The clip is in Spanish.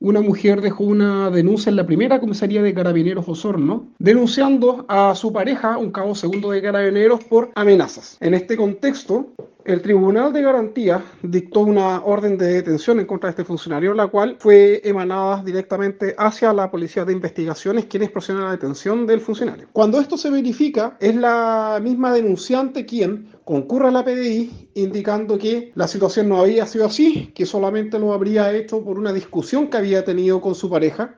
una mujer dejó una denuncia en la primera comisaría de Carabineros Osorno, denunciando a su pareja, un cabo segundo de Carabineros, por amenazas. En este contexto, el Tribunal de Garantía dictó una orden de detención en contra de este funcionario, la cual fue emanada directamente hacia la Policía de Investigaciones, quienes proceden a la detención del funcionario. Cuando esto se verifica, es la misma denunciante quien concurre a la PDI indicando que la situación no había sido así, que solamente lo habría hecho por una discusión que había tenido con su pareja